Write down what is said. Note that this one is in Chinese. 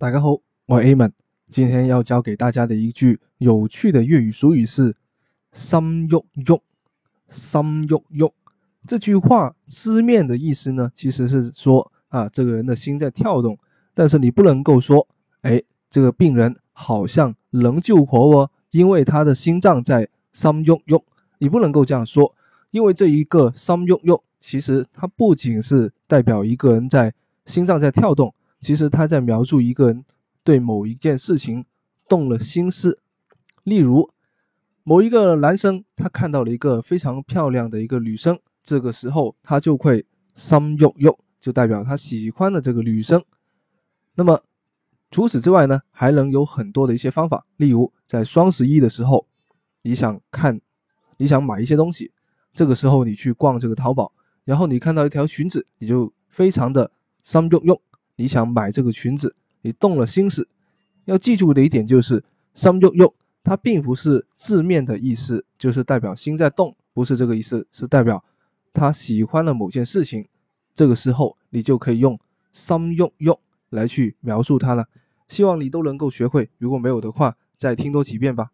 大家好，我 Aman，今天要教给大家的一句有趣的粤语俗语是心喐喐心喐喐。这句话字面的意思呢，其实是说啊，这个人的心在跳动。但是你不能够说，诶，这个病人好像能救活哦，因为他的心脏在心喐喐。你不能够这样说，因为这一个心喐喐，其实它不仅是代表一个人在心脏在跳动。其实他在描述一个人对某一件事情动了心思，例如某一个男生他看到了一个非常漂亮的一个女生，这个时候他就会 some yo yo，就代表他喜欢的这个女生。那么除此之外呢，还能有很多的一些方法，例如在双十一的时候，你想看，你想买一些东西，这个时候你去逛这个淘宝，然后你看到一条裙子，你就非常的 some yo yo。你想买这个裙子，你动了心思。要记住的一点就是，y 又又，它并不是字面的意思，就是代表心在动，不是这个意思，是代表他喜欢了某件事情。这个时候，你就可以用 y 又又来去描述它了。希望你都能够学会，如果没有的话，再听多几遍吧。